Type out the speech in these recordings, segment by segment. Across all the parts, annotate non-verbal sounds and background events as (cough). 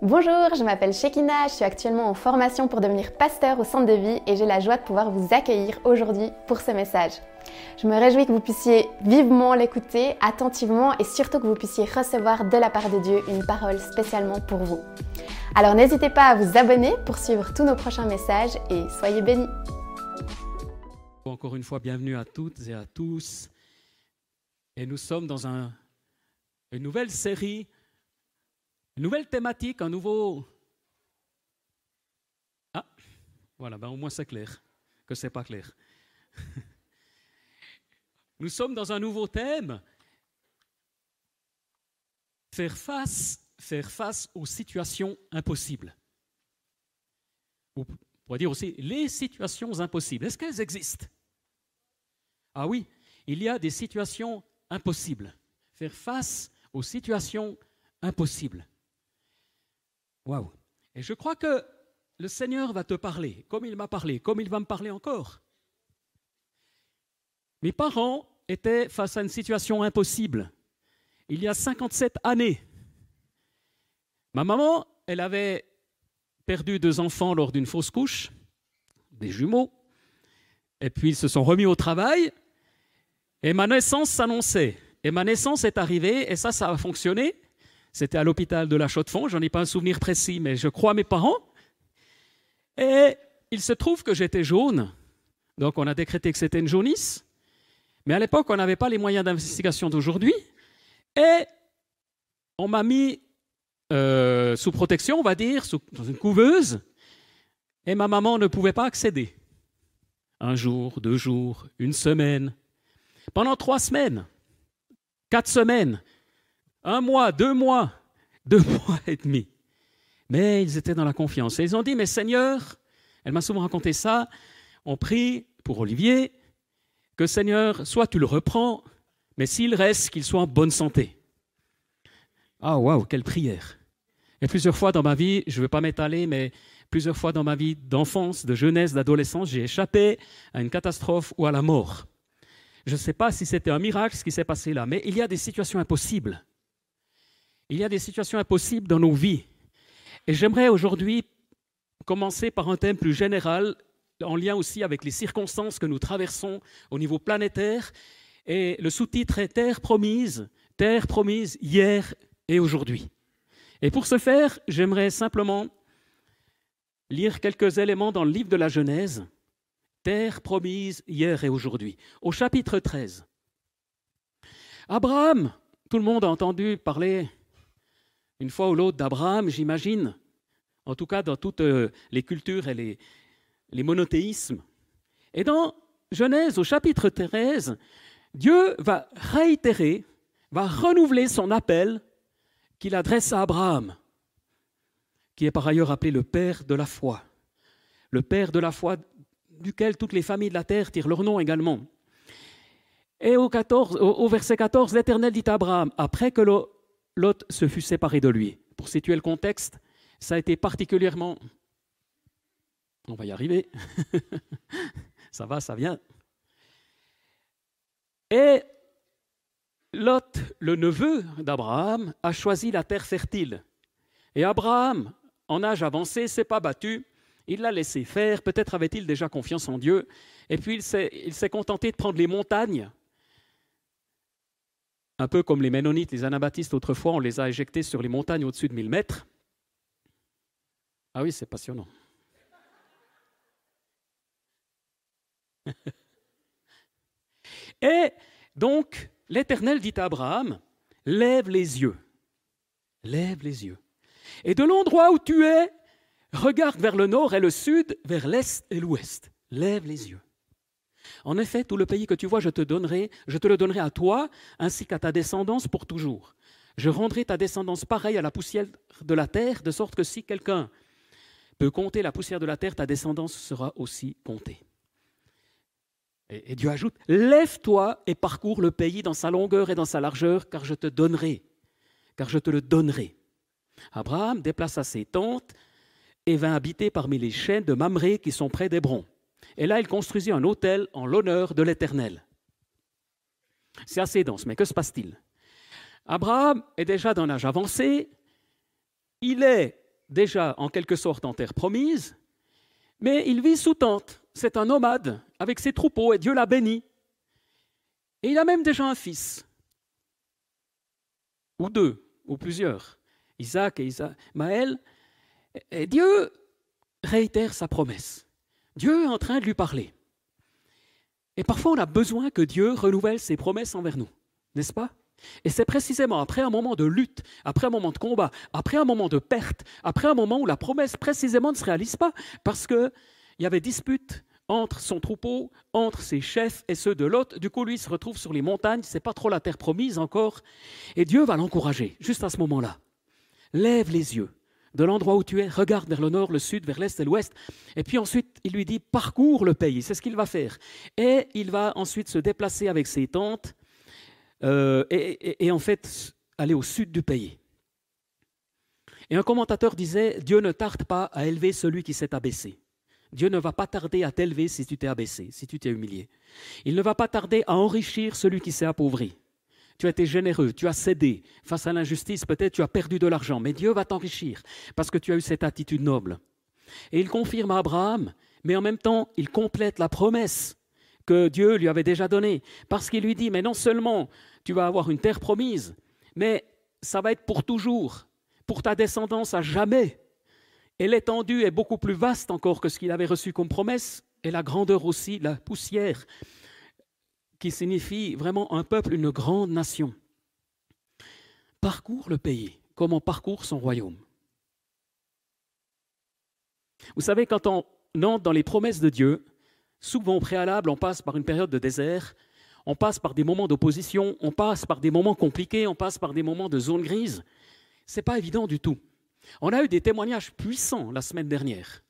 Bonjour, je m'appelle Shekina, je suis actuellement en formation pour devenir pasteur au centre de vie et j'ai la joie de pouvoir vous accueillir aujourd'hui pour ce message. Je me réjouis que vous puissiez vivement l'écouter, attentivement et surtout que vous puissiez recevoir de la part de Dieu une parole spécialement pour vous. Alors n'hésitez pas à vous abonner pour suivre tous nos prochains messages et soyez bénis. Encore une fois, bienvenue à toutes et à tous. Et nous sommes dans un, une nouvelle série une nouvelle thématique, un nouveau... Ah, voilà, ben au moins c'est clair, que c'est pas clair. (laughs) Nous sommes dans un nouveau thème. Faire face, faire face aux situations impossibles. On pourrait dire aussi les situations impossibles. Est-ce qu'elles existent? Ah oui, il y a des situations impossibles. Faire face aux situations impossibles. Et je crois que le Seigneur va te parler, comme il m'a parlé, comme il va me parler encore. Mes parents étaient face à une situation impossible. Il y a 57 années. Ma maman, elle avait perdu deux enfants lors d'une fausse couche, des jumeaux, et puis ils se sont remis au travail, et ma naissance s'annonçait. Et ma naissance est arrivée, et ça, ça a fonctionné. C'était à l'hôpital de la Chaux-de-Fonds, j'en ai pas un souvenir précis, mais je crois mes parents. Et il se trouve que j'étais jaune, donc on a décrété que c'était une jaunisse. Mais à l'époque, on n'avait pas les moyens d'investigation d'aujourd'hui. Et on m'a mis euh, sous protection, on va dire, dans une couveuse. Et ma maman ne pouvait pas accéder. Un jour, deux jours, une semaine. Pendant trois semaines, quatre semaines, un mois, deux mois, (laughs) deux mois et demi. Mais ils étaient dans la confiance. Et ils ont dit, mais Seigneur, elle m'a souvent raconté ça, on prie pour Olivier, que Seigneur, soit tu le reprends, mais s'il reste, qu'il soit en bonne santé. Ah, waouh, quelle prière. Et plusieurs fois dans ma vie, je ne veux pas m'étaler, mais plusieurs fois dans ma vie d'enfance, de jeunesse, d'adolescence, j'ai échappé à une catastrophe ou à la mort. Je ne sais pas si c'était un miracle ce qui s'est passé là, mais il y a des situations impossibles. Il y a des situations impossibles dans nos vies. Et j'aimerais aujourd'hui commencer par un thème plus général, en lien aussi avec les circonstances que nous traversons au niveau planétaire. Et le sous-titre est Terre promise, Terre promise hier et aujourd'hui. Et pour ce faire, j'aimerais simplement lire quelques éléments dans le livre de la Genèse, Terre promise hier et aujourd'hui, au chapitre 13. Abraham, tout le monde a entendu parler une fois ou l'autre d'Abraham, j'imagine, en tout cas dans toutes euh, les cultures et les, monothéismes. Et dans Genèse au chapitre 13, Dieu va réitérer, va renouveler son appel qu'il adresse à Abraham, qui est par ailleurs appelé le Père de la foi, le Père de la foi duquel toutes les familles de la terre tirent leur nom également. Et au, 14, au verset 14, l'Éternel dit à Abraham, après que Lot se fut séparé de lui. Pour situer le contexte, ça a été particulièrement... On va y arriver. (laughs) ça va, ça vient. Et Lot, le neveu d'Abraham, a choisi la terre fertile. Et Abraham, en âge avancé, s'est pas battu. Il l'a laissé faire. Peut-être avait-il déjà confiance en Dieu. Et puis il s'est contenté de prendre les montagnes un peu comme les Ménonites, les Anabaptistes, autrefois, on les a éjectés sur les montagnes au-dessus de 1000 mètres. Ah oui, c'est passionnant. (laughs) Et donc, l'Éternel dit à Abraham, lève les yeux, lève les yeux. Et de l'endroit où tu es, regarde vers le nord et le sud, vers l'est et l'ouest. Lève les yeux. En effet, tout le pays que tu vois, je te donnerai, je te le donnerai à toi, ainsi qu'à ta descendance pour toujours. Je rendrai ta descendance pareille à la poussière de la terre, de sorte que si quelqu'un peut compter la poussière de la terre, ta descendance sera aussi comptée. Et, Dieu ajoute, lève-toi et parcours le pays dans sa longueur et dans sa largeur, car je te donnerai, car je te le donnerai. Abraham déplaça ses tentes et vint habiter parmi les chênes de Mamré qui sont près d'Hébron. Et là, il construisit un hôtel en l'honneur de l'Éternel. C'est assez dense, mais que se passe-t-il? Abraham est déjà d'un âge avancé, il est déjà en quelque sorte en terre promise, mais il vit sous tente. C'est un nomade avec ses troupeaux et Dieu l'a béni. Et il a même déjà un fils, ou deux, ou plusieurs, Isaac et Ismaël. Et Dieu réitère sa promesse. Dieu est en train de lui parler. Et parfois, on a besoin que Dieu renouvelle ses promesses envers nous, n'est-ce pas? Et c'est précisément après un moment de lutte, après un moment de combat, après un moment de perte, après un moment où la promesse précisément ne se réalise pas, parce qu'il y avait dispute entre son troupeau, entre ses chefs et ceux de l'autre. Du coup, lui se retrouve sur les montagnes, c'est pas trop la terre promise encore. Et Dieu va l'encourager, juste à ce moment-là. Lève les yeux de l'endroit où tu es, regarde vers le nord, le sud, vers l'est et l'ouest. Et puis ensuite, il lui dit, parcours le pays. C'est ce qu'il va faire. Et il va ensuite se déplacer avec ses tentes euh, et, et en fait aller au sud du pays. Et un commentateur disait, Dieu ne tarde pas à élever celui qui s'est abaissé. Dieu ne va pas tarder à t'élever si tu t'es abaissé, si tu t'es humilié. Il ne va pas tarder à enrichir celui qui s'est appauvri. Tu as été généreux, tu as cédé face à l'injustice, peut-être tu as perdu de l'argent, mais Dieu va t'enrichir parce que tu as eu cette attitude noble. Et il confirme à Abraham, mais en même temps, il complète la promesse que Dieu lui avait déjà donnée, parce qu'il lui dit, mais non seulement tu vas avoir une terre promise, mais ça va être pour toujours, pour ta descendance à jamais. Et l'étendue est beaucoup plus vaste encore que ce qu'il avait reçu comme promesse, et la grandeur aussi, la poussière qui signifie vraiment un peuple, une grande nation, parcourt le pays comme on parcourt son royaume? Vous savez, quand on entre dans les promesses de Dieu, souvent au préalable, on passe par une période de désert, on passe par des moments d'opposition, on passe par des moments compliqués, on passe par des moments de zone grise. Ce n'est pas évident du tout. On a eu des témoignages puissants la semaine dernière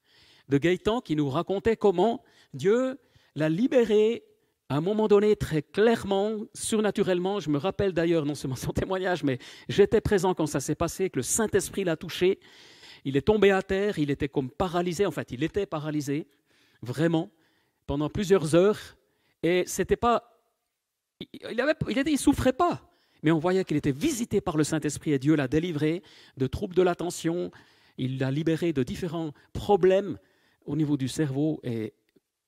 de Gaëtan qui nous racontait comment Dieu l'a libéré à un moment donné, très clairement, surnaturellement, je me rappelle d'ailleurs non seulement son (laughs) témoignage, mais j'étais présent quand ça s'est passé, que le Saint-Esprit l'a touché. Il est tombé à terre, il était comme paralysé, en fait, il était paralysé, vraiment, pendant plusieurs heures. Et c'était pas. Il, avait, il, souffrait pas, mais on voyait qu'il était visité par le Saint-Esprit et Dieu l'a délivré de troubles de l'attention, il l'a libéré de différents problèmes au niveau du cerveau et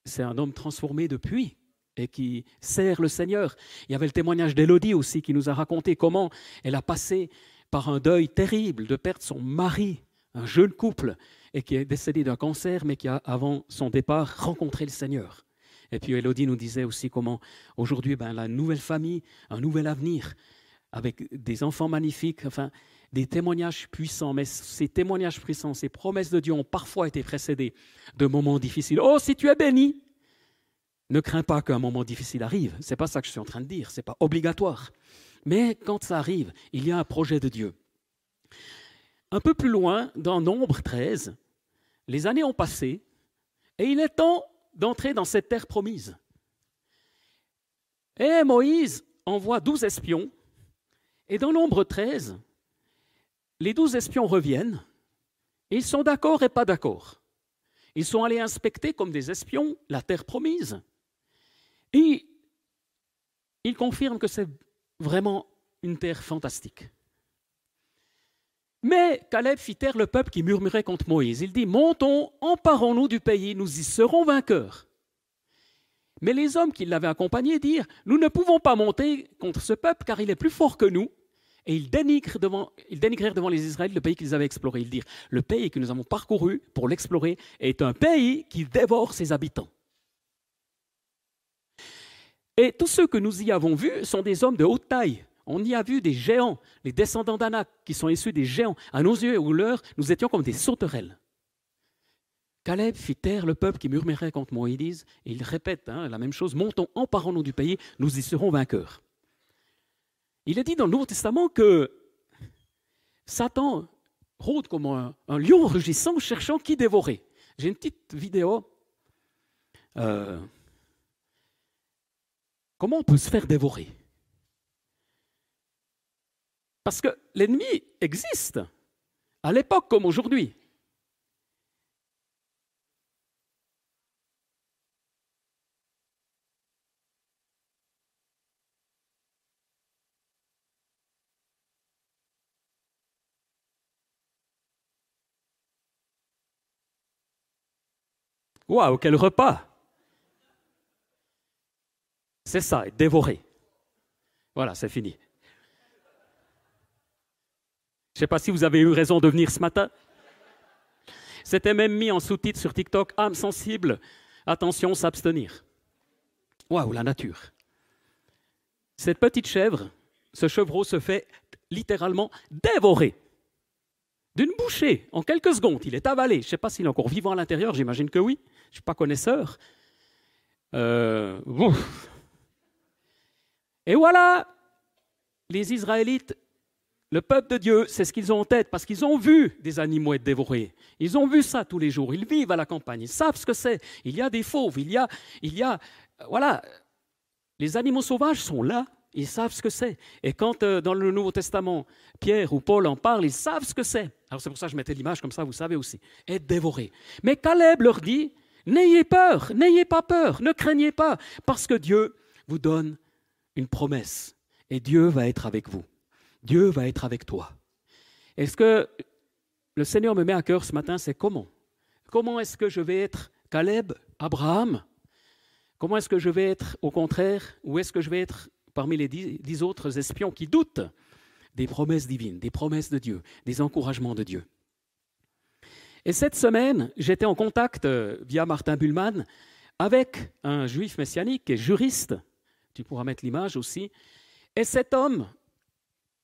c'est un homme transformé depuis et qui sert le Seigneur. Il y avait le témoignage d'Élodie aussi qui nous a raconté comment elle a passé par un deuil terrible de perdre son mari, un jeune couple, et qui est décédé d'un cancer, mais qui a, avant son départ, rencontré le Seigneur. Et puis Élodie nous disait aussi comment aujourd'hui, ben, la nouvelle famille, un nouvel avenir, avec des enfants magnifiques, enfin, des témoignages puissants. Mais ces témoignages puissants, ces promesses de Dieu ont parfois été précédés de moments difficiles. Oh, si tu es béni, ne crains pas qu'un moment difficile arrive. Ce n'est pas ça que je suis en train de dire. Ce n'est pas obligatoire. Mais quand ça arrive, il y a un projet de Dieu. Un peu plus loin, dans Nombre 13, les années ont passé et il est temps d'entrer dans cette terre promise. Et Moïse envoie douze espions et dans Nombre 13, les douze espions reviennent ils sont d'accord et pas d'accord. Ils sont allés inspecter comme des espions la terre promise. Et il confirme que c'est vraiment une terre fantastique. Mais Caleb fit taire le peuple qui murmurait contre Moïse. Il dit, montons, emparons-nous du pays, nous y serons vainqueurs. Mais les hommes qui l'avaient accompagné dirent, nous ne pouvons pas monter contre ce peuple car il est plus fort que nous. Et ils dénigrèrent devant, ils devant les Israélites le pays qu'ils avaient exploré. Ils dirent, le pays que nous avons parcouru pour l'explorer est un pays qui dévore ses habitants. Et tous ceux que nous y avons vus sont des hommes de haute taille. On y a vu des géants, les descendants d'Anak, qui sont issus des géants. À nos yeux ou leurs, nous étions comme des sauterelles. Caleb fit taire le peuple qui murmurait contre Moïse, et il répète hein, la même chose, montons, emparons-nous du pays, nous y serons vainqueurs. Il est dit dans le Nouveau Testament que Satan rôde comme un, lion rugissant cherchant qui dévorer. J'ai une petite vidéo. Euh, Comment on peut se faire dévorer? Parce que l'ennemi existe, à l'époque comme aujourd'hui. Waouh, quel repas c'est ça, dévoré. Voilà, c'est fini. Je ne sais pas si vous avez eu raison de venir ce matin. C'était même mis en sous-titre sur TikTok, âme sensible, attention, s'abstenir. Waouh, la nature. Cette petite chèvre, ce chevreau se fait littéralement dévorer. D'une bouchée, en quelques secondes. Il est avalé. Je ne sais pas s'il est encore vivant à l'intérieur, j'imagine que oui. Je ne suis pas connaisseur. Euh, Et voilà, les Israélites le peuple de Dieu, c'est ce qu'ils ont en tête, parce qu'ils ont vu des animaux être dévorés. Ils ont vu ça tous les jours. Ils vivent à la campagne. Ils savent ce que c'est. Il y a des fauves. Il y a, il y a, voilà. Les animaux sauvages sont là. Ils savent ce que c'est. Et quand euh, dans le Nouveau Testament, Pierre ou Paul en parlent, ils savent ce que c'est. Alors c'est pour ça que je mettais l'image comme ça, vous savez aussi. Être dévoré. Mais Caleb leur dit, n'ayez peur, n'ayez pas peur, ne craignez pas, parce que Dieu vous donne une promesse. Et Dieu va être avec vous. Dieu va être avec toi. Et ce que le Seigneur me met à cœur ce matin, c'est comment? Comment est-ce que je vais être Caleb, Abraham? Comment est-ce que je vais être au contraire Ou est-ce que je vais être parmi les dix, autres espions qui doutent des promesses divines, des promesses de Dieu, des encouragements de Dieu? Et cette semaine, j'étais en contact euh, via Martin Bullman avec un juif messianique est juriste. Tu pourras mettre l'image aussi. Et cet homme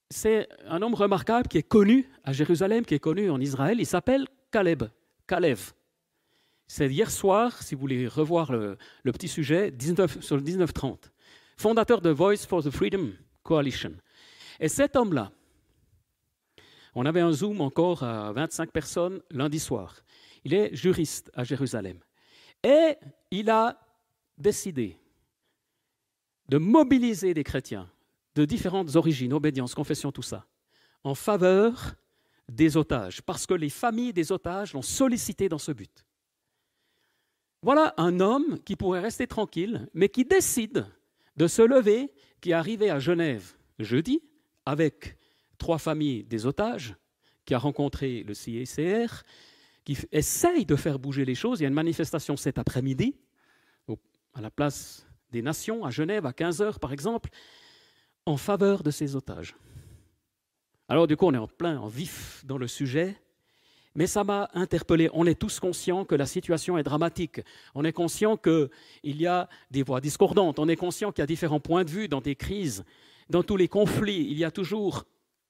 c'est un homme remarquable qui est connu à Jérusalem, qui est connu en Israël. Il s'appelle Caleb. Caleb. C'est hier soir, si vous voulez revoir le, petit sujet, 19, sur le 19-30. Fondateur de Voice for the Freedom Coalition. Et cet homme-là, on avait un Zoom encore à 25 personnes lundi soir. Il est juriste à Jérusalem. Et il a décidé de mobiliser des chrétiens de différentes origines, obédience, confession, tout ça, en faveur des otages, parce que les familles des otages l'ont sollicité dans ce but. Voilà un homme qui pourrait rester tranquille, mais qui décide de se lever, qui est arrivé à Genève jeudi, avec trois familles des otages, qui a rencontré le CICR, qui essaye de faire bouger les choses. Il y a une manifestation cet après-midi, à la place des Nations, à Genève, à 15h par exemple, en faveur de ces otages. Alors du coup, on est en plein, en vif dans le sujet, mais ça m'a interpellé. On est tous conscients que la situation est dramatique. On est conscient qu'il y a des voix discordantes. On est conscient qu'il y a différents points de vue dans des crises. Dans tous les conflits, il y a toujours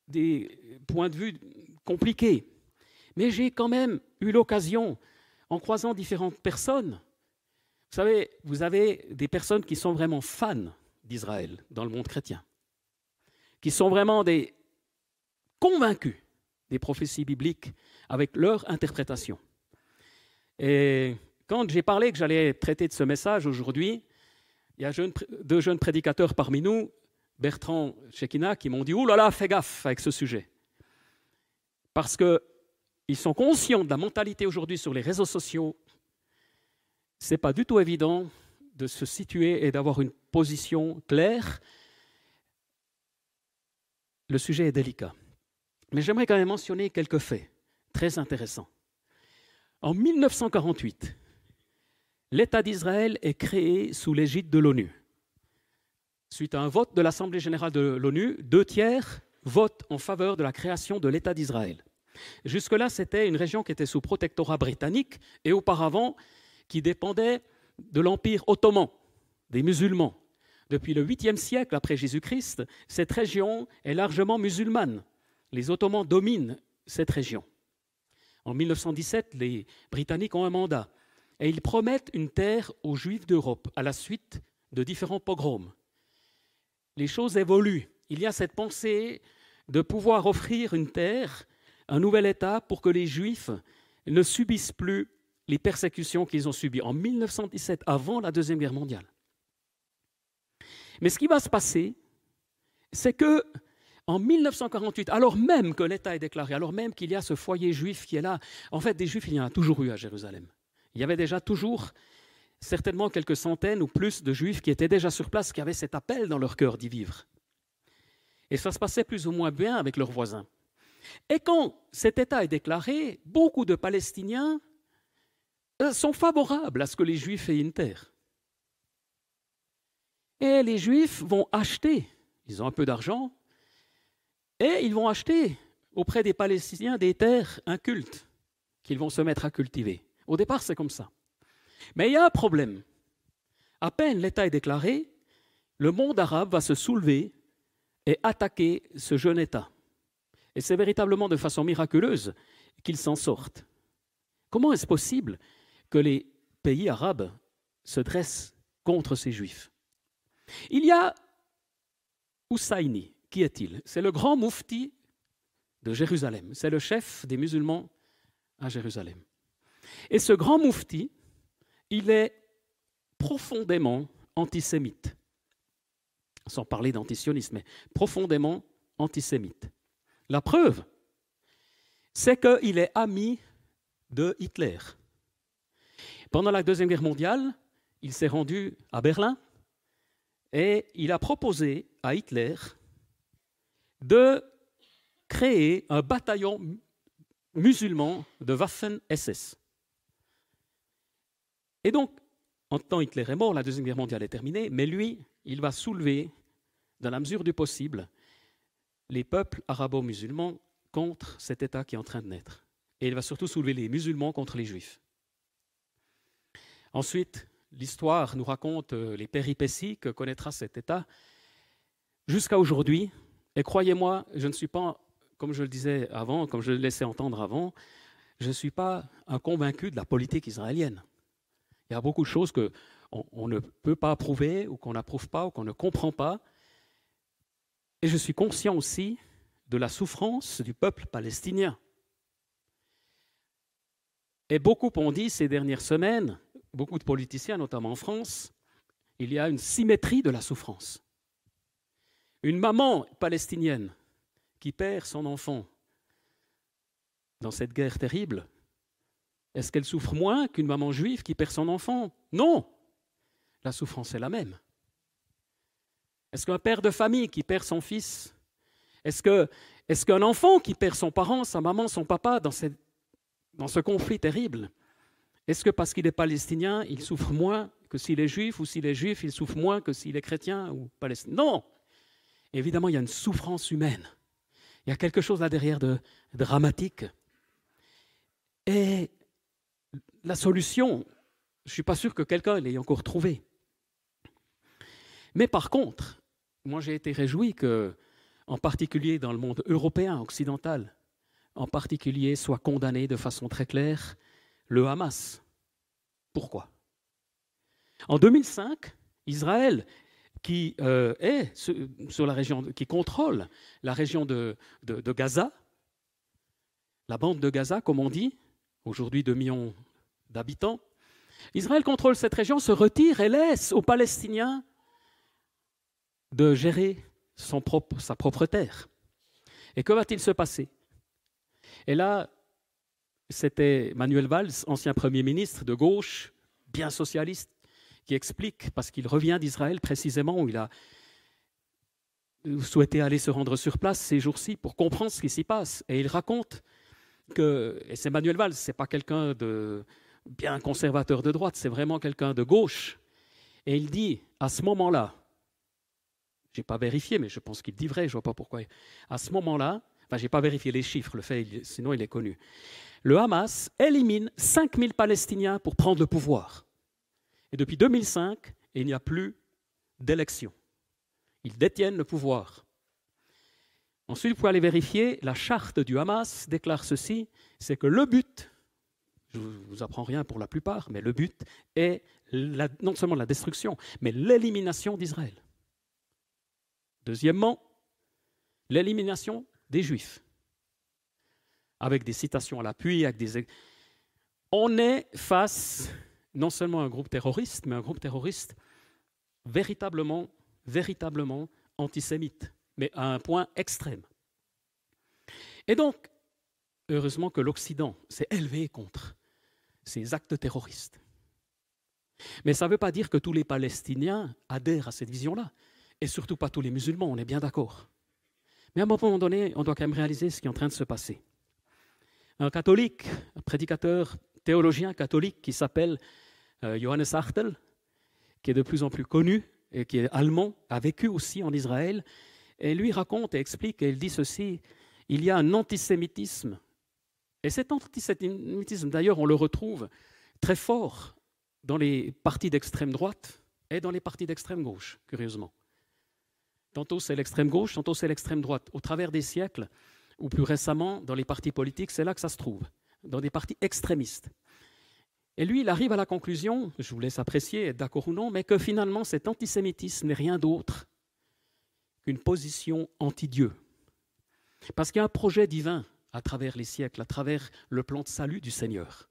des points de vue compliqués. Mais j'ai quand même eu l'occasion, en croisant différentes personnes, vous savez, vous avez des personnes qui sont vraiment fans d'Israël dans le monde chrétien qui sont vraiment des convaincus des prophéties bibliques avec leur interprétation. Et quand j'ai parlé que j'allais traiter de ce message aujourd'hui, il y a deux jeunes prédicateurs parmi nous, Bertrand Chekina, qui m'ont dit Oh là là, fais gaffe avec ce sujet. Parce qu'ils sont conscients de la mentalité aujourd'hui sur les réseaux sociaux. Ce n'est pas du tout évident de se situer et d'avoir une position claire le sujet est délicat. Mais j'aimerais quand même mentionner quelques faits très intéressants. En 1948, l'État d'Israël est créé sous l'égide de l'ONU. Suite à un vote de l'Assemblée générale de l'ONU, deux tiers votent en faveur de la création de l'État d'Israël. Jusque-là, c'était une région qui était sous protectorat britannique et auparavant qui dépendait de l'Empire ottoman, des musulmans. Depuis le 8e siècle après Jésus-Christ, cette région est largement musulmane. Les Ottomans dominent cette région. En 1917, les Britanniques ont un mandat et ils promettent une terre aux Juifs d'Europe à la suite de différents pogroms. Les choses évoluent. Il y a cette pensée de pouvoir offrir une terre, un nouvel État pour que les Juifs ne subissent plus les persécutions qu'ils ont subies en 1917, avant la Deuxième Guerre mondiale. Mais ce qui va se passer, c'est que en 1948, alors même que l'État est déclaré, alors même qu'il y a ce foyer juif qui est là, en fait, des juifs, il y en a toujours eu à Jérusalem. Il y avait déjà toujours certainement quelques centaines ou plus de juifs qui étaient déjà sur place, qui avaient cet appel dans leur cœur d'y vivre. Et ça se passait plus ou moins bien avec leurs voisins. Et quand cet État est déclaré, beaucoup de Palestiniens sont favorables à ce que les Juifs aient une terre. Et les Juifs vont acheter, ils ont un peu d'argent, et ils vont acheter auprès des Palestiniens des terres incultes qu'ils vont se mettre à cultiver. Au départ, c'est comme ça. Mais il y a un problème. À peine l'État est déclaré, le monde arabe va se soulever et attaquer ce jeune État. Et c'est véritablement de façon miraculeuse qu'ils s'en sortent. Comment est-ce possible que les pays arabes se dressent contre ces juifs Il y a Hussaini. Qui est-il? C'est le grand moufti de Jérusalem. C'est le chef des musulmans à Jérusalem. Et ce grand moufti, il est profondément antisémite. Sans parler d'antisionisme, mais profondément antisémite. La preuve, c'est qu'il est ami de Hitler. Pendant la Deuxième Guerre mondiale, il s'est rendu à Berlin et il a proposé à Hitler de créer un bataillon musulman de Waffen-SS. Et donc, en temps Hitler est mort, la Deuxième Guerre mondiale est terminée, mais lui, il va soulever, dans la mesure du possible, les peuples arabo-musulmans contre cet État qui est en train de naître. Et il va surtout soulever les musulmans contre les juifs. Ensuite, l'histoire nous raconte euh, les péripéties que connaîtra cet État jusqu'à aujourd'hui. Et croyez-moi, je ne suis pas, comme je le disais avant, comme je le laissais entendre avant, je ne suis pas un convaincu de la politique israélienne. Il y a beaucoup de choses qu'on on ne peut pas approuver, ou qu'on n'approuve pas, ou qu'on ne comprend pas. Et je suis conscient aussi de la souffrance du peuple palestinien. Et beaucoup ont dit ces dernières semaines, beaucoup de politiciens, notamment en France, il y a une symétrie de la souffrance. Une maman palestinienne qui perd son enfant dans cette guerre terrible, est-ce qu'elle souffre moins qu'une maman juive qui perd son enfant? Non La souffrance est la même. Est-ce qu'un père de famille qui perd son fils Est-ce qu'un enfant qui perd son parent, sa maman, son papa dans ce conflit terrible, est-ce que parce qu'il est palestinien, il souffre moins que s'il est juif, ou s'il est juif, il souffre moins que s'il est chrétien ou palestinien? Non Évidemment, il y a une souffrance humaine. Il y a quelque chose là derrière de dramatique. Et la solution, je ne suis pas sûr que quelqu'un l'ait encore trouvée. Mais par contre, moi j'ai été réjoui que, en particulier dans le monde européen, occidental, en particulier, soit condamné de façon très claire le Hamas. Pourquoi? En 2005, Israël, qui euh, est sur la région, qui contrôle la région de, Gaza, la bande de Gaza, comme on dit, aujourd'hui 2 millions d'habitants, Israël contrôle cette région, se retire et laisse aux Palestiniens de gérer sa propre terre. Et que va-t-il se passer? Et là, c'était Manuel Valls, ancien Premier ministre de gauche, bien socialiste, qui explique, parce qu'il revient d'Israël précisément, où il a souhaité aller se rendre sur place ces jours-ci pour comprendre ce qui s'y passe. Et il raconte que, et c'est Manuel Valls, ce n'est pas quelqu'un de bien conservateur de droite, c'est vraiment quelqu'un de gauche. Et il dit, à ce moment-là, je n'ai pas vérifié, mais je pense qu'il dit vrai, je ne vois pas pourquoi. À ce moment-là, enfin, je n'ai pas vérifié les chiffres, le fait, sinon il est connu. Le Hamas élimine 5000 Palestiniens pour prendre le pouvoir. Et depuis 2005, il n'y a plus d'élection. Ils détiennent le pouvoir. Ensuite, vous pouvez aller vérifier, la charte du Hamas déclare ceci, c'est que le but, je ne vous apprends rien pour la plupart, mais le but est non seulement la destruction, mais l'élimination d'Israël. Deuxièmement, l'élimination des Juifs, avec des citations à l'appui, avec des... On est face non seulement à un groupe terroriste, mais un groupe terroriste véritablement, véritablement antisémite mais à un point extrême. Et donc, heureusement que l'Occident s'est élevé contre ces actes terroristes. Mais ça ne veut pas dire que tous les Palestiniens adhèrent à cette vision-là, et surtout pas tous les musulmans, on est bien d'accord. Mais à un moment donné, on doit quand même réaliser ce qui est en train de se passer. Un catholique, un prédicateur théologien catholique qui s'appelle euh, Johannes Hartel, qui est de plus en plus connu et qui est allemand, a vécu aussi en Israël. Et lui raconte et explique, et il dit ceci, il y a un antisémitisme. Et cet antisémitisme, d'ailleurs, on le retrouve très fort dans les partis d'extrême droite et dans les partis d'extrême gauche, curieusement. Tantôt c'est l'extrême gauche, tantôt c'est l'extrême droite. Au travers des siècles, ou plus récemment dans les partis politiques, c'est là que ça se trouve, dans des partis extrémistes. Et lui, il arrive à la conclusion, je vous laisse apprécier, d'accord ou non, mais que finalement cet antisémitisme n'est rien d'autre qu'une position anti-Dieu. Parce qu'il y a un projet divin à travers les siècles, à travers le plan de salut du Seigneur.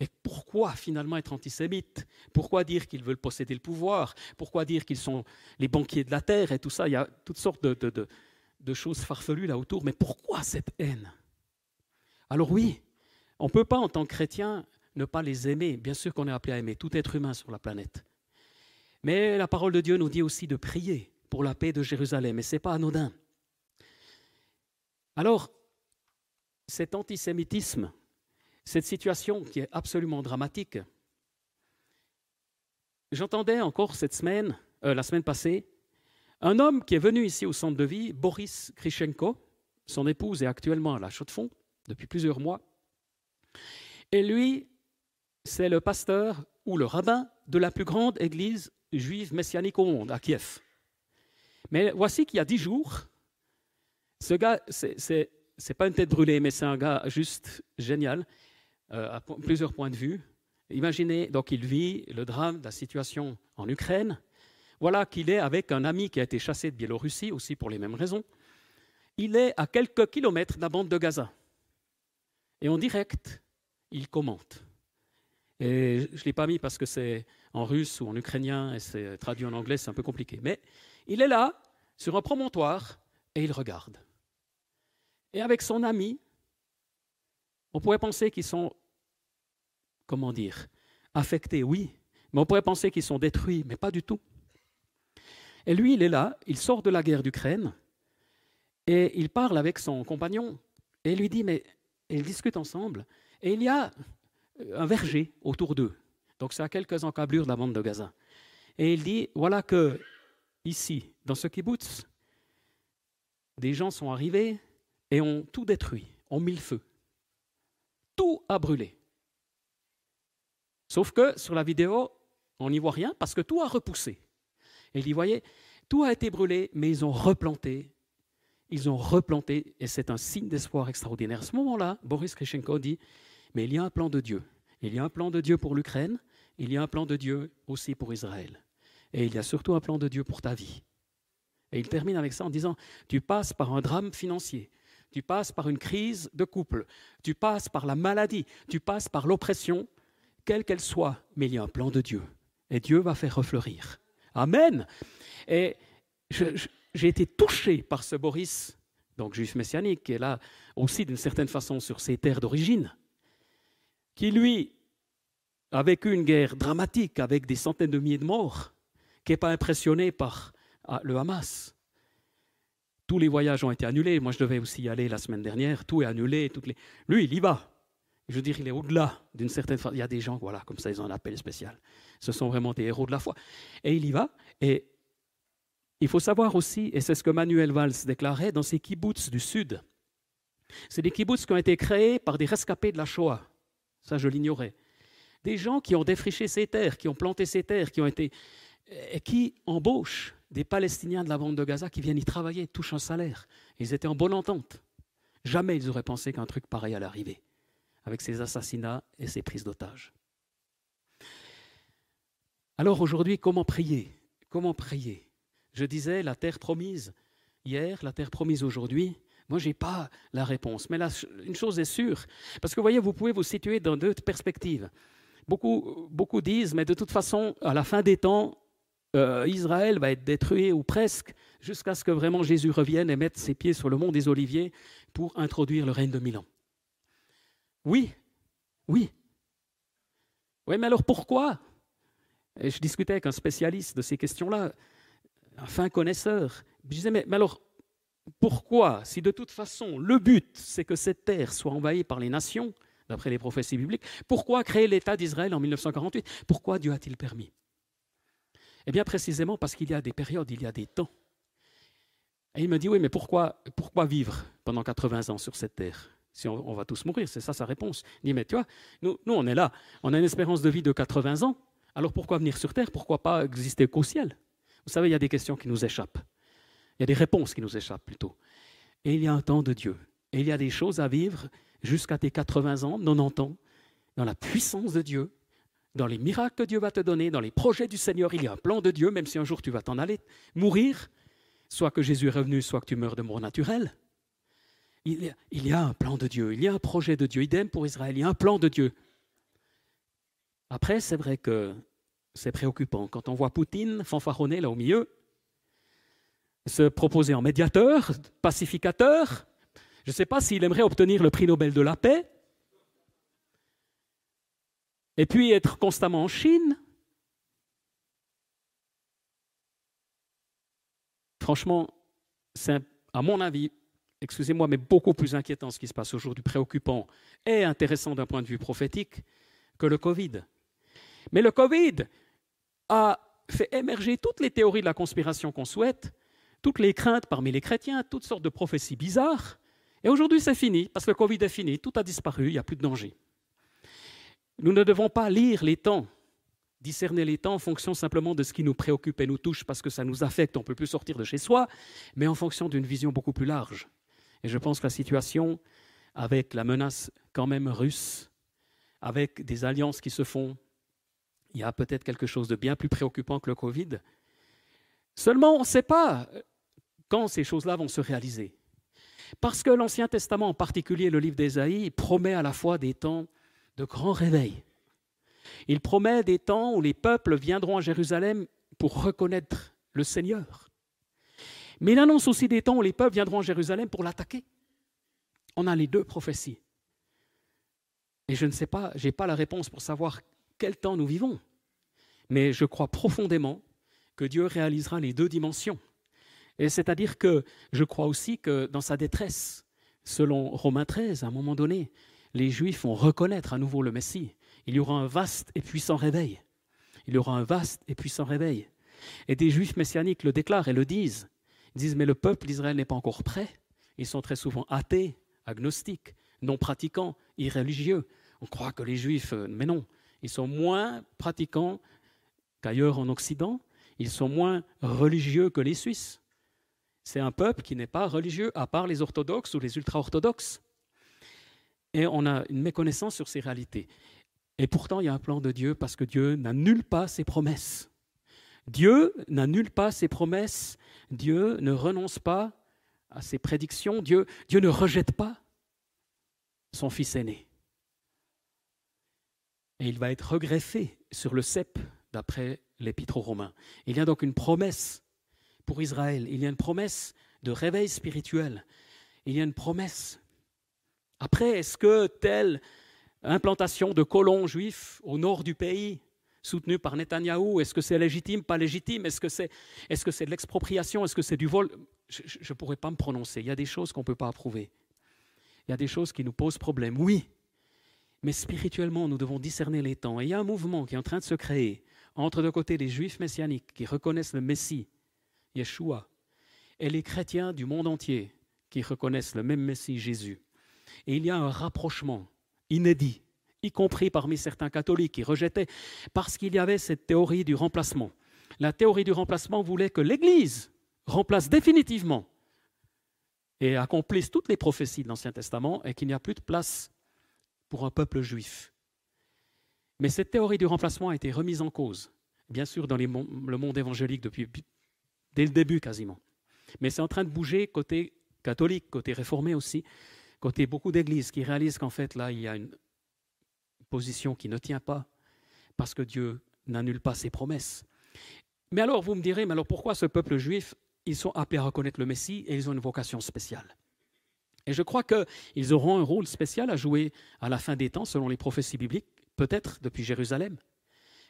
Et pourquoi finalement être antisémite? Pourquoi dire qu'ils veulent posséder le pouvoir? Pourquoi dire qu'ils sont les banquiers de la terre et tout ça? Il y a toutes sortes de, de choses farfelues là autour. Mais pourquoi cette haine? Alors oui, on ne peut pas en tant que chrétien ne pas les aimer. Bien sûr qu'on est appelé à aimer tout être humain sur la planète. Mais la parole de Dieu nous dit aussi de prier pour la paix de Jérusalem, et ce n'est pas anodin. Alors, cet antisémitisme, cette situation qui est absolument dramatique, j'entendais encore cette semaine, euh, la semaine passée, un homme qui est venu ici au centre de vie, Boris Krishenko, son épouse est actuellement à la Chaux-de-Fonds depuis plusieurs mois, et lui, c'est le pasteur ou le rabbin de la plus grande église juive messianique au monde, à Kiev. Mais voici qu'il y a dix jours, ce gars, c'est n'est pas une tête brûlée, mais c'est un gars juste génial, euh, à plusieurs points de vue. Imaginez, donc il vit le drame de la situation en Ukraine. Voilà qu'il est avec un ami qui a été chassé de Biélorussie, aussi pour les mêmes raisons. Il est à quelques kilomètres de la bande de Gaza. Et en direct, il commente. Et je ne l'ai pas mis parce que c'est en russe ou en ukrainien et c'est traduit en anglais, c'est un peu compliqué. Mais il est là, sur un promontoire, et il regarde. Et avec son ami, on pourrait penser qu'ils sont, comment dire, affectés, oui, mais on pourrait penser qu'ils sont détruits, mais pas du tout. Et lui, il est là, il sort de la guerre d'Ukraine, et il parle avec son compagnon, et il lui dit, mais, ils discutent ensemble, et il y a un verger autour d'eux. Donc c'est à quelques encablures de la bande de Gaza. Et il dit, voilà que ici, dans ce kibbutz, des gens sont arrivés et ont tout détruit, ont mis le feu. Tout a brûlé. Sauf que sur la vidéo, on n'y voit rien parce que tout a repoussé. Et il dit, voyez, tout a été brûlé, mais ils ont replanté. Ils ont replanté, et c'est un signe d'espoir extraordinaire. À ce moment-là, Boris Krishenko dit, mais il y a un plan de Dieu. Il y a un plan de Dieu pour l'Ukraine, il y a un plan de Dieu aussi pour Israël. Et il y a surtout un plan de Dieu pour ta vie. Et il termine avec ça en disant, tu passes par un drame financier, tu passes par une crise de couple, tu passes par la maladie, tu passes par l'oppression, quelle qu'elle soit, mais il y a un plan de Dieu. Et Dieu va faire refleurir. Amen. Et j'ai été touché par ce Boris, donc juif messianique, qui est là aussi d'une certaine façon sur ses terres d'origine qui lui a vécu une guerre dramatique avec des centaines de milliers de morts, qui n'est pas impressionné par ah, le Hamas. Tous les voyages ont été annulés. Moi, je devais aussi y aller la semaine dernière. Tout est annulé. Toutes les... Lui, il y va. Je veux dire, il est au-delà d'une certaine façon. Il y a des gens, voilà, comme ça, ils ont un appel spécial. Ce sont vraiment des héros de la foi. Et il y va. Et il faut savoir aussi, et c'est ce que Manuel Valls déclarait dans ses kibbutz du Sud, c'est des kibbutz qui ont été créés par des rescapés de la Shoah. Ça, je l'ignorais. Des gens qui ont défriché ces terres, qui ont planté ces terres, qui ont été. qui embauchent des Palestiniens de la bande de Gaza qui viennent y travailler, touchent un salaire. Ils étaient en bonne entente. Jamais ils auraient pensé qu'un truc pareil allait arriver, avec ces assassinats et ces prises d'otages. Alors aujourd'hui, comment prier? Comment prier? Je disais la terre promise hier, la terre promise aujourd'hui. Moi, je n'ai pas la réponse. Mais là, une chose est sûre, parce que vous voyez, vous pouvez vous situer dans deux perspectives. Beaucoup, beaucoup disent, mais de toute façon, à la fin des temps, euh, Israël va être détruit ou presque, jusqu'à ce que vraiment Jésus revienne et mette ses pieds sur le mont des Oliviers pour introduire le règne de Milan. Oui, oui. Oui, mais alors pourquoi? Je discutais avec un spécialiste de ces questions-là, un fin connaisseur. Je disais, mais, mais alors, pourquoi, si de toute façon le but c'est que cette terre soit envahie par les nations, d'après les prophéties bibliques. Pourquoi créer l'État d'Israël en 1948 Pourquoi Dieu a-t-il permis? Eh bien, précisément parce qu'il y a des périodes, il y a des temps. Et il me dit, oui, mais pourquoi, pourquoi vivre pendant 80 ans sur cette terre? Si on, va tous mourir, c'est ça sa réponse. Il dit, mais tu vois, nous, nous, on est là, on a une espérance de vie de 80 ans, alors pourquoi venir sur Terre? Pourquoi pas exister qu'au ciel? Vous savez, il y a des questions qui nous échappent. Il y a des réponses qui nous échappent plutôt. Et il y a un temps de Dieu. Et il y a des choses à vivre jusqu'à tes 80 ans, 90 ans, dans la puissance de Dieu, dans les miracles que Dieu va te donner, dans les projets du Seigneur. Il y a un plan de Dieu, même si un jour tu vas t'en aller mourir, soit que Jésus est revenu, soit que tu meurs de mort naturelle. Il y, a, un plan de Dieu, il y a un projet de Dieu. Idem pour Israël, il y a un plan de Dieu. Après, c'est vrai que c'est préoccupant. Quand on voit Poutine fanfaronner là au milieu, se proposer en médiateur, pacificateur, je ne sais pas s'il aimerait obtenir le prix Nobel de la paix, et puis être constamment en Chine. Franchement, c'est à mon avis, excusez-moi, mais beaucoup plus inquiétant ce qui se passe aujourd'hui, préoccupant et intéressant d'un point de vue prophétique que le Covid. Mais le Covid a fait émerger toutes les théories de la conspiration qu'on souhaite, toutes les craintes parmi les chrétiens, toutes sortes de prophéties bizarres. Et aujourd'hui, c'est fini, parce que le Covid est fini, tout a disparu, il n'y a plus de danger. Nous ne devons pas lire les temps, discerner les temps en fonction simplement de ce qui nous préoccupe et nous touche, parce que ça nous affecte, on ne peut plus sortir de chez soi, mais en fonction d'une vision beaucoup plus large. Et je pense que la situation, avec la menace quand même russe, avec des alliances qui se font il y a peut-être quelque chose de bien plus préoccupant que le Covid. Seulement, on ne sait pas quand ces choses-là vont se réaliser. Parce que l'Ancien Testament, en particulier le livre d'Ésaïe, promet à la fois des temps de grand réveil. Il promet des temps où les peuples viendront à Jérusalem pour reconnaître le Seigneur. Mais il annonce aussi des temps où les peuples viendront à Jérusalem pour l'attaquer. On a les deux prophéties. Et je ne sais pas, je n'ai pas la réponse pour savoir quel temps nous vivons. Mais je crois profondément que Dieu réalisera les deux dimensions. Et c'est-à-dire que je crois aussi que dans sa détresse, selon Romains 13, à un moment donné, les Juifs vont reconnaître à nouveau le Messie. Il y aura un vaste et puissant réveil. Il y aura un vaste et puissant réveil. Et des Juifs messianiques le déclarent et le disent. Disent, mais le peuple d'Israël n'est pas encore prêt. Ils sont très souvent athées, agnostiques, non pratiquants, irréligieux. On croit que les Juifs, euh, mais non, ils sont moins pratiquants qu'ailleurs en Occident. Ils sont moins religieux que les Suisses. C'est un peuple qui n'est pas religieux, à part les orthodoxes ou les ultra-orthodoxes. Et on a une méconnaissance sur ces réalités. Et pourtant, il y a un plan de Dieu parce que Dieu n'annule pas ses promesses. Dieu n'annule pas ses promesses. Dieu ne renonce pas à ses prédictions. Dieu, ne rejette pas son fils aîné et il va être regreffé sur le cep, d'après l'épître aux Romains. Il y a donc une promesse pour Israël, il y a une promesse de réveil spirituel, il y a une promesse. Après, est-ce que telle implantation de colons juifs au nord du pays, soutenue par Netanyahou, est-ce que c'est légitime, pas légitime? Est-ce que c'est est -ce de l'expropriation? Est-ce que c'est du vol? Je ne pourrais pas me prononcer. Il y a des choses qu'on ne peut pas approuver. Il y a des choses qui nous posent problème. Oui, mais spirituellement, nous devons discerner les temps. Et il y a un mouvement qui est en train de se créer entre de côté les juifs messianiques qui reconnaissent le Messie, Yeshua, et les chrétiens du monde entier qui reconnaissent le même Messie, Jésus. Et il y a un rapprochement inédit, y compris parmi certains catholiques qui rejetaient, parce qu'il y avait cette théorie du remplacement. La théorie du remplacement voulait que l'Église remplace définitivement et accomplisse toutes les prophéties de l'Ancien Testament et qu'il n'y a plus de place pour un peuple juif. Mais cette théorie du remplacement a été remise en cause, bien sûr dans le monde évangélique depuis dès le début quasiment. Mais c'est en train de bouger côté catholique, côté réformé aussi, côté beaucoup d'églises qui réalisent qu'en fait là il y a une position qui ne tient pas parce que Dieu n'annule pas ses promesses. Mais alors vous me direz, mais alors pourquoi ce peuple juif, ils sont appelés à reconnaître le Messie et ils ont une vocation spéciale? Et je crois qu'ils auront un rôle spécial à jouer à la fin des temps, selon les prophéties bibliques, peut-être depuis Jérusalem.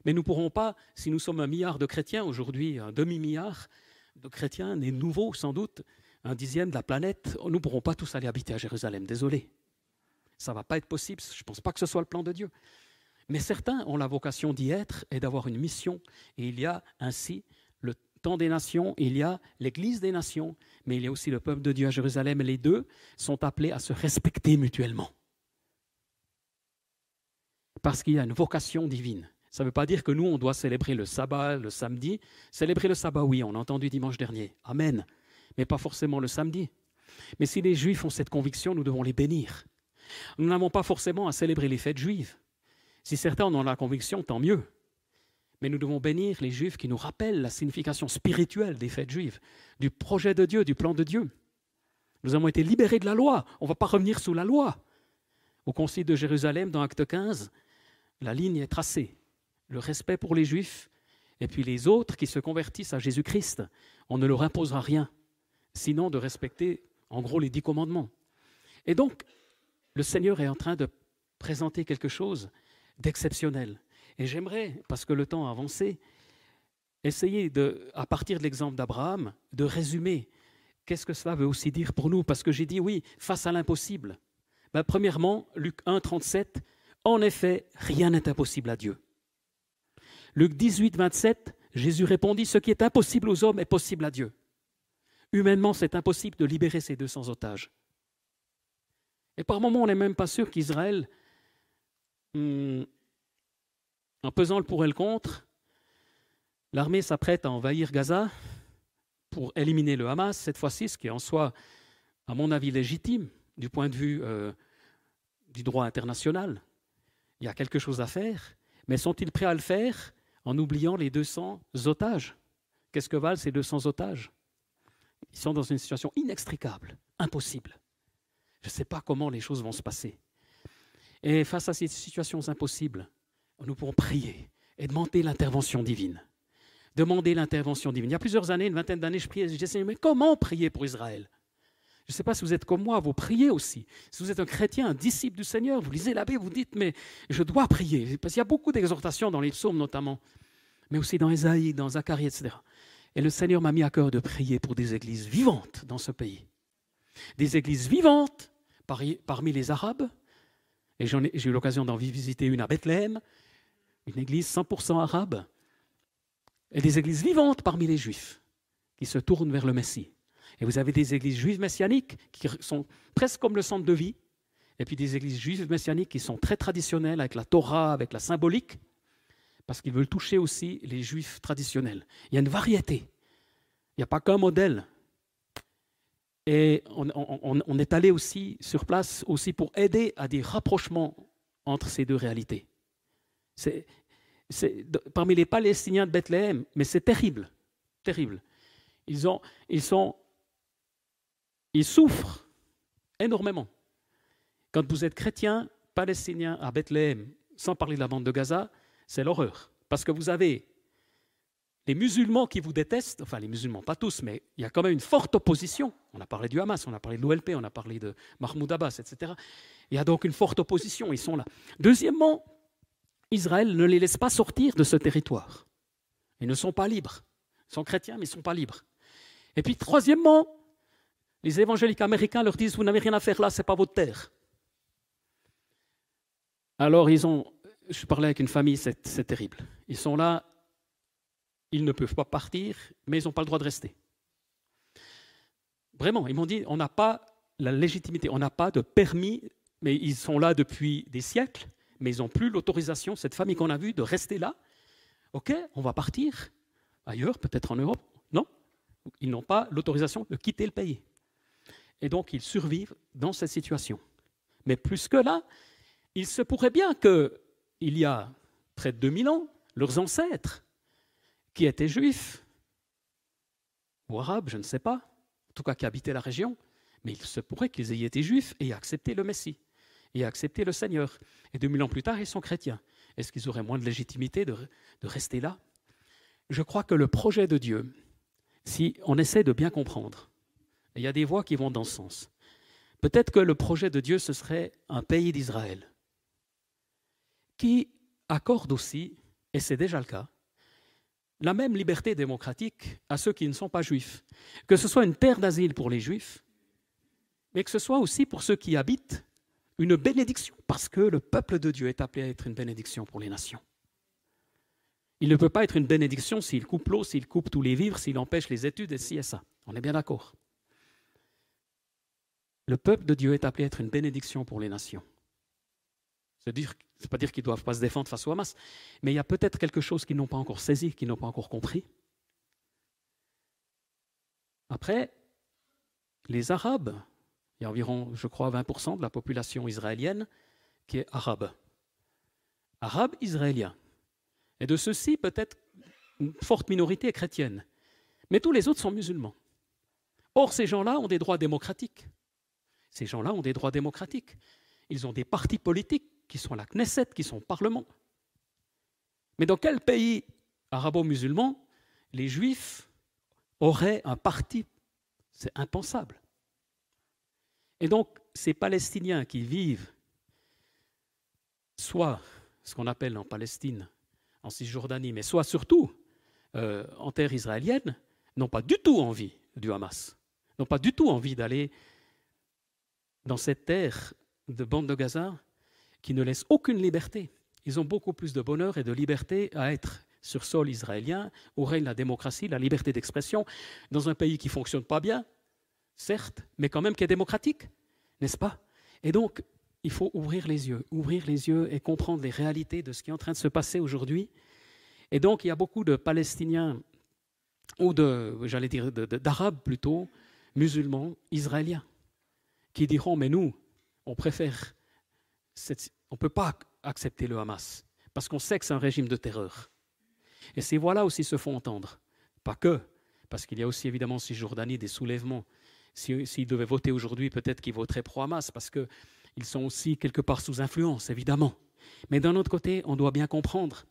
Mais nous ne pourrons pas, si nous sommes un milliard de chrétiens aujourd'hui, un demi-milliard de chrétiens nés nouveaux sans doute, un dixième de la planète, nous ne pourrons pas tous aller habiter à Jérusalem, désolé. Ça ne va pas être possible, je ne pense pas que ce soit le plan de Dieu. Mais certains ont la vocation d'y être et d'avoir une mission. Et il y a ainsi le temps des nations, il y a l'Église des nations, mais il y a aussi le peuple de Dieu à Jérusalem. Les deux sont appelés à se respecter mutuellement. Parce qu'il y a une vocation divine. Ça ne veut pas dire que nous, on doit célébrer le sabbat le samedi. Célébrer le sabbat, oui, on a entendu dimanche dernier. Amen. Mais pas forcément le samedi. Mais si les Juifs ont cette conviction, nous devons les bénir. Nous n'avons pas forcément à célébrer les fêtes juives. Si certains en ont la conviction, tant mieux. Mais nous devons bénir les Juifs qui nous rappellent la signification spirituelle des fêtes juives, du projet de Dieu, du plan de Dieu. Nous avons été libérés de la loi. On ne va pas revenir sous la loi. Au Concile de Jérusalem, dans Acte 15, la ligne est tracée le respect pour les Juifs, et puis les autres qui se convertissent à Jésus-Christ. On ne leur imposera rien, sinon de respecter en gros les dix commandements. Et donc, le Seigneur est en train de présenter quelque chose d'exceptionnel. Et j'aimerais, parce que le temps a avancé, essayer, de, à partir de l'exemple d'Abraham, de résumer qu'est-ce que cela veut aussi dire pour nous. Parce que j'ai dit oui, face à l'impossible. Ben, premièrement, Luc 1, 37, en effet, rien n'est impossible à Dieu. Luc 18, 27, Jésus répondit, ce qui est impossible aux hommes est possible à Dieu. Humainement, c'est impossible de libérer ces 200 otages. Et par moments, on n'est même pas sûr qu'Israël, hmm, en pesant le pour et le contre, l'armée s'apprête à envahir Gaza pour éliminer le Hamas, cette fois-ci, ce qui est en soi, à mon avis, légitime du point de vue euh, du droit international. Il y a quelque chose à faire, mais sont-ils prêts à le faire en oubliant les 200 otages? Qu'est-ce que valent ces 200 otages? Ils sont dans une situation inextricable, impossible. Je ne sais pas comment les choses vont se passer. Et face à ces situations impossibles, nous pourrons prier et demander l'intervention divine. Demander l'intervention divine. Il y a plusieurs années, une vingtaine d'années, je priais, je disais, mais comment prier pour Israël? Je ne sais pas si vous êtes comme moi, vous priez aussi. Si vous êtes un chrétien, un disciple du Seigneur, vous lisez la Bible, vous dites, mais je dois prier. Parce qu'il y a beaucoup d'exhortations dans les psaumes notamment mais aussi dans Ésaïe, dans Zacharie, etc. Et le Seigneur m'a mis à cœur de prier pour des églises vivantes dans ce pays. Des églises vivantes parmi les Arabes. Et j'ai eu l'occasion d'en visiter une à Bethléem, une église 100% arabe. Et des églises vivantes parmi les Juifs qui se tournent vers le Messie. Et vous avez des églises juives messianiques qui sont presque comme le centre de vie, et puis des églises juives messianiques qui sont très traditionnelles avec la Torah, avec la symbolique, parce qu'ils veulent toucher aussi les juifs traditionnels. Il y a une variété. Il n'y a pas qu'un modèle. Et on, est allé aussi sur place aussi pour aider à des rapprochements entre ces deux réalités. C'est, parmi les Palestiniens de Bethléem, mais c'est terrible, terrible. Ils, ont, ils, sont, ils souffrent énormément. Quand vous êtes chrétien, palestinien à Bethléem, sans parler de la bande de Gaza, c'est l'horreur. Parce que vous avez les musulmans qui vous détestent, enfin les musulmans, pas tous, mais il y a quand même une forte opposition. On a parlé du Hamas, on a parlé de l'OLP, on a parlé de Mahmoud Abbas, etc. Il y a donc une forte opposition, ils sont là. Deuxièmement, Israël ne les laisse pas sortir de ce territoire. Ils ne sont pas libres. Ils sont chrétiens, mais ils ne sont pas libres. Et puis troisièmement, les évangéliques américains leur disent, vous n'avez rien à faire là, ce n'est pas votre terre. Alors ils ont je parlais avec une famille, c'est terrible. Ils sont là, ils ne peuvent pas partir, mais ils n'ont pas le droit de rester. Vraiment, ils m'ont dit, on n'a pas la légitimité, on n'a pas de permis, mais ils sont là depuis des siècles, mais ils n'ont plus l'autorisation, cette famille qu'on a vue, de rester là. Ok, on va partir ailleurs, peut-être en Europe. Non, ils n'ont pas l'autorisation de quitter le pays. Et donc, ils survivent dans cette situation. Mais plus que là, il se pourrait bien que il y a près de 2000 ans, leurs ancêtres, qui étaient juifs, ou arabes, je ne sais pas, en tout cas qui habitaient la région, mais il se pourrait qu'ils aient été juifs et accepté le Messie, et accepté le Seigneur. Et 2000 ans plus tard, ils sont chrétiens. Est-ce qu'ils auraient moins de légitimité de, de rester là? Je crois que le projet de Dieu, si on essaie de bien comprendre, il y a des voix qui vont dans ce sens, peut-être que le projet de Dieu, ce serait un pays d'Israël qui accorde aussi, et c'est déjà le cas, la même liberté démocratique à ceux qui ne sont pas juifs. Que ce soit une terre d'asile pour les juifs, mais que ce soit aussi pour ceux qui habitent une bénédiction, parce que le peuple de Dieu est appelé à être une bénédiction pour les nations. Il ne peut pas être une bénédiction s'il coupe l'eau, s'il coupe tous les vivres, s'il empêche les études et ci et ça. On est bien d'accord. Le peuple de Dieu est appelé à être une bénédiction pour les nations. Ce n'est pas dire qu'ils ne doivent pas se défendre face au Hamas, mais il y a peut-être quelque chose qu'ils n'ont pas encore saisi, qu'ils n'ont pas encore compris. Après, les Arabes, il y a environ, je crois, 20% de la population israélienne qui est arabe. Arabe israélien. Et de ceux-ci, peut-être une forte minorité est chrétienne. Mais tous les autres sont musulmans. Or, ces gens-là ont des droits démocratiques. Ces gens-là ont des droits démocratiques. Ils ont des partis politiques qui sont la Knesset, qui sont Parlement. Mais dans quel pays arabo-musulman les juifs auraient un parti? C'est impensable. Et donc, ces Palestiniens qui vivent soit ce qu'on appelle en Palestine, en Cisjordanie, mais soit surtout euh, en terre israélienne, n'ont pas du tout envie du Hamas, n'ont pas du tout envie d'aller dans cette terre de bande de Gaza qui ne laisse aucune liberté. Ils ont beaucoup plus de bonheur et de liberté à être sur sol israélien, où règne la démocratie, la liberté d'expression, dans un pays qui ne fonctionne pas bien, certes, mais quand même qui est démocratique, n'est-ce pas? Et donc, il faut ouvrir les yeux, ouvrir les yeux et comprendre les réalités de ce qui est en train de se passer aujourd'hui. Et donc, il y a beaucoup de Palestiniens, ou de, j'allais dire, d'Arabes plutôt, musulmans, israéliens, qui diront, mais nous, on préfère, on ne peut pas accepter le Hamas, parce qu'on sait que c'est un régime de terreur. Et ces voix-là aussi se font entendre. Pas que, parce qu'il y a aussi évidemment en Cisjordanie des soulèvements S'ils devaient voter aujourd'hui, peut-être qu'ils voteraient pro-Hamas, parce qu'ils sont aussi quelque part sous influence, évidemment. Mais d'un autre côté, on doit bien comprendre.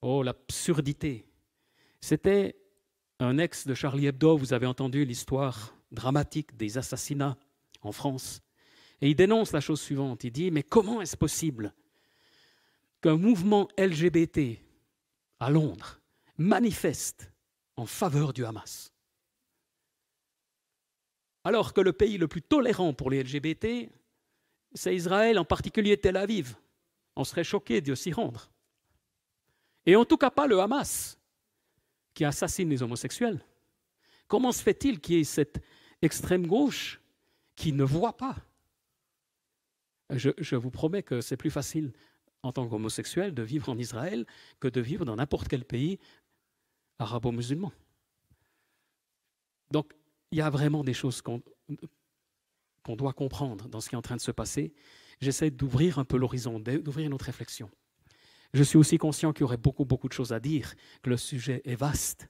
Oh, l'absurdité. C'était un ex de Charlie Hebdo, vous avez entendu l'histoire dramatique des assassinats en France. Et il dénonce la chose suivante. Il dit, mais comment est-ce possible qu'un mouvement LGBT à Londres manifeste en faveur du Hamas? Alors que le pays le plus tolérant pour les LGBT, c'est Israël, en particulier Tel Aviv. On serait choqué de s'y rendre. Et en tout cas pas le Hamas, qui assassine les homosexuels. Comment se fait-il qu'il y ait cette extrême gauche qui ne voit pas je, vous promets que c'est plus facile en tant qu'homosexuel de vivre en Israël que de vivre dans n'importe quel pays arabo-musulman. Donc il y a vraiment des choses qu'on doit comprendre dans ce qui est en train de se passer. J'essaie d'ouvrir un peu l'horizon, d'ouvrir notre réflexion. Je suis aussi conscient qu'il y aurait beaucoup, beaucoup de choses à dire, que le sujet est vaste.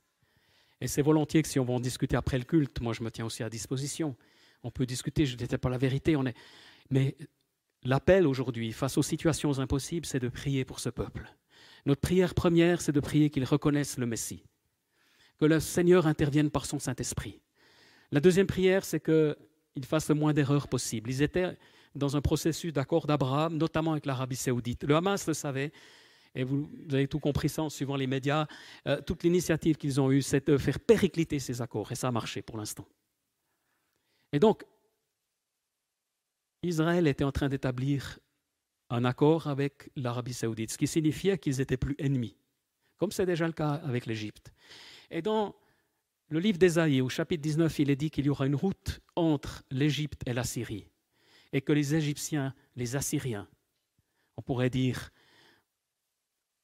Et c'est volontiers que si on va en discuter après le culte, moi je me tiens aussi à disposition. On peut discuter, je déteste pas la vérité, on est... mais l'appel aujourd'hui, face aux situations impossibles, c'est de prier pour ce peuple. Notre prière première, c'est de prier qu'il reconnaisse le Messie, que le Seigneur intervienne par son Saint-Esprit, la deuxième prière, c'est qu'ils fassent le moins d'erreurs possible. Ils étaient dans un processus d'accord d'Abraham, notamment avec l'Arabie saoudite. Le Hamas le savait, et vous, avez tout compris ça suivant les médias. Euh, toute l'initiative qu'ils ont eue, c'est de faire péricliter ces accords, et ça a marché pour l'instant. Et donc, Israël était en train d'établir un accord avec l'Arabie saoudite, ce qui signifiait qu'ils étaient plus ennemis, comme c'est déjà le cas avec l'Égypte. Et dans le livre d'Ésaïe, au chapitre 19, il est dit qu'il y aura une route entre l'Égypte et la Syrie, et que les Égyptiens, les Assyriens, on pourrait dire,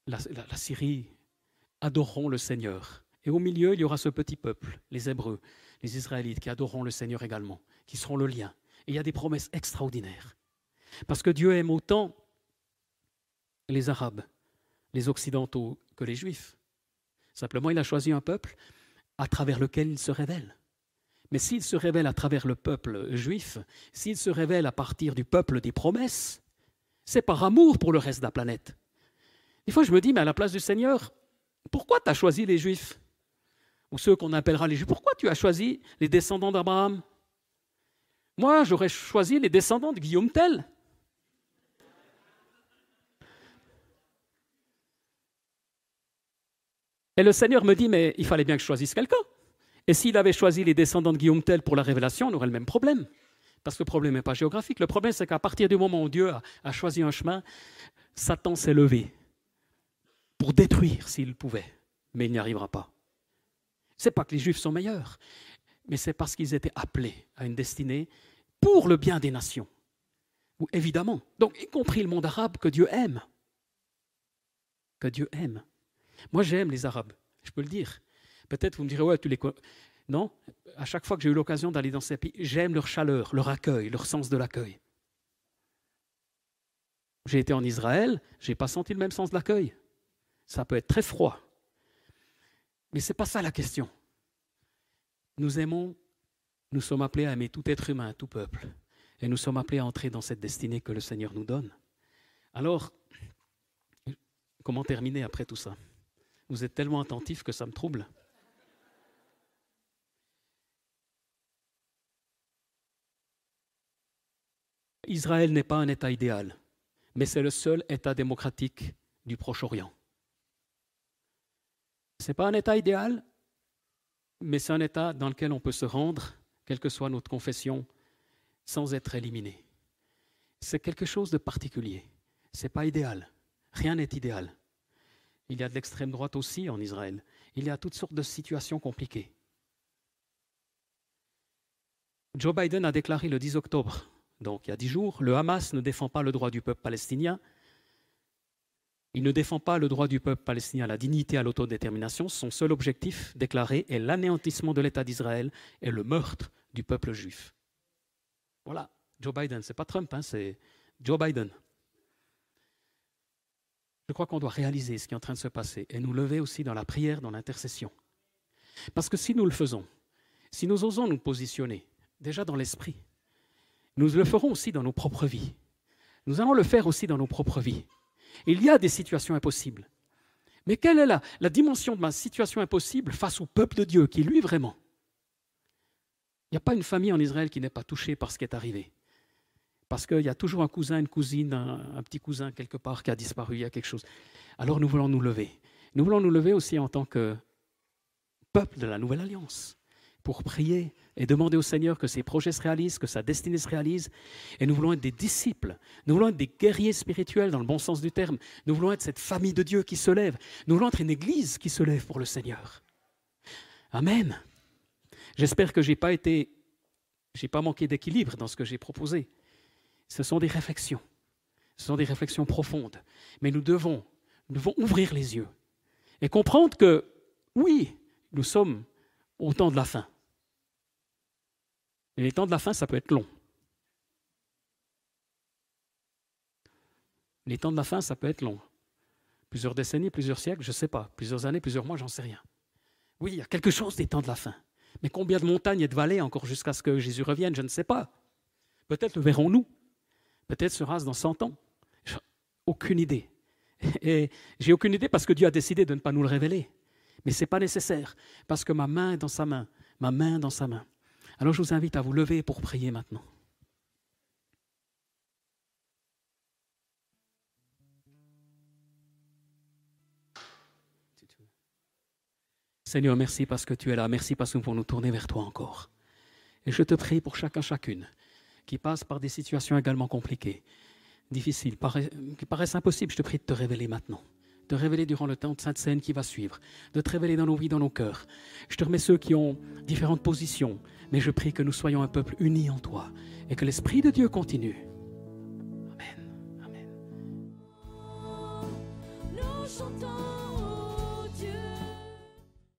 la, Syrie, adoreront le Seigneur. Et au milieu, il y aura ce petit peuple, les Hébreux, les Israélites, qui adoreront le Seigneur également, qui seront le lien. Il y a des promesses extraordinaires. Parce que Dieu aime autant les Arabes, les Occidentaux, que les Juifs. Simplement, il a choisi un peuple à travers lequel il se révèle. Mais s'il se révèle à travers le peuple juif, s'il se révèle à partir du peuple des promesses, c'est par amour pour le reste de la planète. Des fois, je me dis, mais à la place du Seigneur, pourquoi tu as choisi les Juifs? Ou ceux qu'on appellera les Juifs, pourquoi tu as choisi les descendants d'Abraham? Moi, j'aurais choisi les descendants de Guillaume Tell. Et le Seigneur me dit, mais il fallait bien que je choisisse quelqu'un. Et s'il avait choisi les descendants de Guillaume Tell pour la révélation, on aurait le même problème. Parce que le problème n'est pas géographique. Le problème, c'est qu'à partir du moment où Dieu a, choisi un chemin, Satan s'est levé pour détruire s'il pouvait. Mais il n'y arrivera pas. Ce n'est pas que les Juifs sont meilleurs, mais c'est parce qu'ils étaient appelés à une destinée pour le bien des nations. Évidemment. Donc, y compris le monde arabe que Dieu aime. Que Dieu aime. Moi, j'aime les Arabes, je peux le dire. Peut-être vous me direz, ouais, tu les Non, à chaque fois que j'ai eu l'occasion d'aller dans ces pays, j'aime leur chaleur, leur accueil, leur sens de l'accueil. J'ai été en Israël, je n'ai pas senti le même sens de l'accueil. Ça peut être très froid. Mais ce n'est pas ça la question. Nous aimons, nous sommes appelés à aimer tout être humain, tout peuple. Et nous sommes appelés à entrer dans cette destinée que le Seigneur nous donne. Alors, comment terminer après tout ça? Vous êtes tellement attentifs que ça me trouble. Israël n'est pas un État idéal, mais c'est le seul État démocratique du Proche-Orient. Ce n'est pas un État idéal, mais c'est un État dans lequel on peut se rendre, quelle que soit notre confession, sans être éliminé. C'est quelque chose de particulier. Ce n'est pas idéal. Rien n'est idéal. Il y a de l'extrême droite aussi en Israël. Il y a toutes sortes de situations compliquées. Joe Biden a déclaré le 10 octobre, donc il y a dix jours, le Hamas ne défend pas le droit du peuple palestinien. Il ne défend pas le droit du peuple palestinien à la dignité à l'autodétermination. Son seul objectif déclaré est l'anéantissement de l'État d'Israël et le meurtre du peuple juif. Voilà, Joe Biden, c'est pas Trump, hein, c'est Joe Biden. Je crois qu'on doit réaliser ce qui est en train de se passer et nous lever aussi dans la prière, dans l'intercession. Parce que si nous le faisons, si nous osons nous positionner, déjà dans l'esprit, nous le ferons aussi dans nos propres vies. Nous allons le faire aussi dans nos propres vies. Il y a des situations impossibles. Mais quelle est la, la dimension de ma situation impossible face au peuple de Dieu qui, lui, vraiment, il n'y a pas une famille en Israël qui n'est pas touchée par ce qui est arrivé. Parce qu'il y a toujours un cousin, une cousine, un, petit cousin quelque part qui a disparu, il y a quelque chose. Alors nous voulons nous lever. Nous voulons nous lever aussi en tant que peuple de la Nouvelle Alliance pour prier et demander au Seigneur que ses projets se réalisent, que sa destinée se réalise. Et nous voulons être des disciples, nous voulons être des guerriers spirituels dans le bon sens du terme. Nous voulons être cette famille de Dieu qui se lève. Nous voulons être une église qui se lève pour le Seigneur. Amen. J'espère que je n'ai pas été, j'ai pas manqué d'équilibre dans ce que j'ai proposé. Ce sont des réflexions. Ce sont des réflexions profondes. Mais nous devons, nous devons ouvrir les yeux et comprendre que, oui, nous sommes au temps de la fin. Les temps de la fin, ça peut être long. Les temps de la fin, ça peut être long. Plusieurs décennies, plusieurs siècles, je ne sais pas. Plusieurs années, plusieurs mois, j'en sais rien. Oui, il y a quelque chose des temps de la fin. Mais combien de montagnes et de vallées encore jusqu'à ce que Jésus revienne, je ne sais pas. Peut-être le verrons-nous. Peut-être sera-ce dans 100 ans. Aucune idée. (laughs) Et j'ai aucune idée parce que Dieu a décidé de ne pas nous le révéler. Mais ce n'est pas nécessaire parce que ma main est dans sa main. Ma main dans sa main. Alors je vous invite à vous lever pour prier maintenant. Seigneur, merci parce que tu es là. Merci parce que nous pouvons nous tourner vers toi encore. Et je te prie pour chacun, chacune qui passe par des situations également compliquées, difficiles, qui paraissent impossibles. Je te prie de te révéler maintenant, te révéler durant le temps de Sainte Seine qui va suivre, de te révéler dans nos vies, dans nos cœurs. Je te remets ceux qui ont différentes positions, mais je prie que nous soyons un peuple uni en toi et que l'Esprit de Dieu continue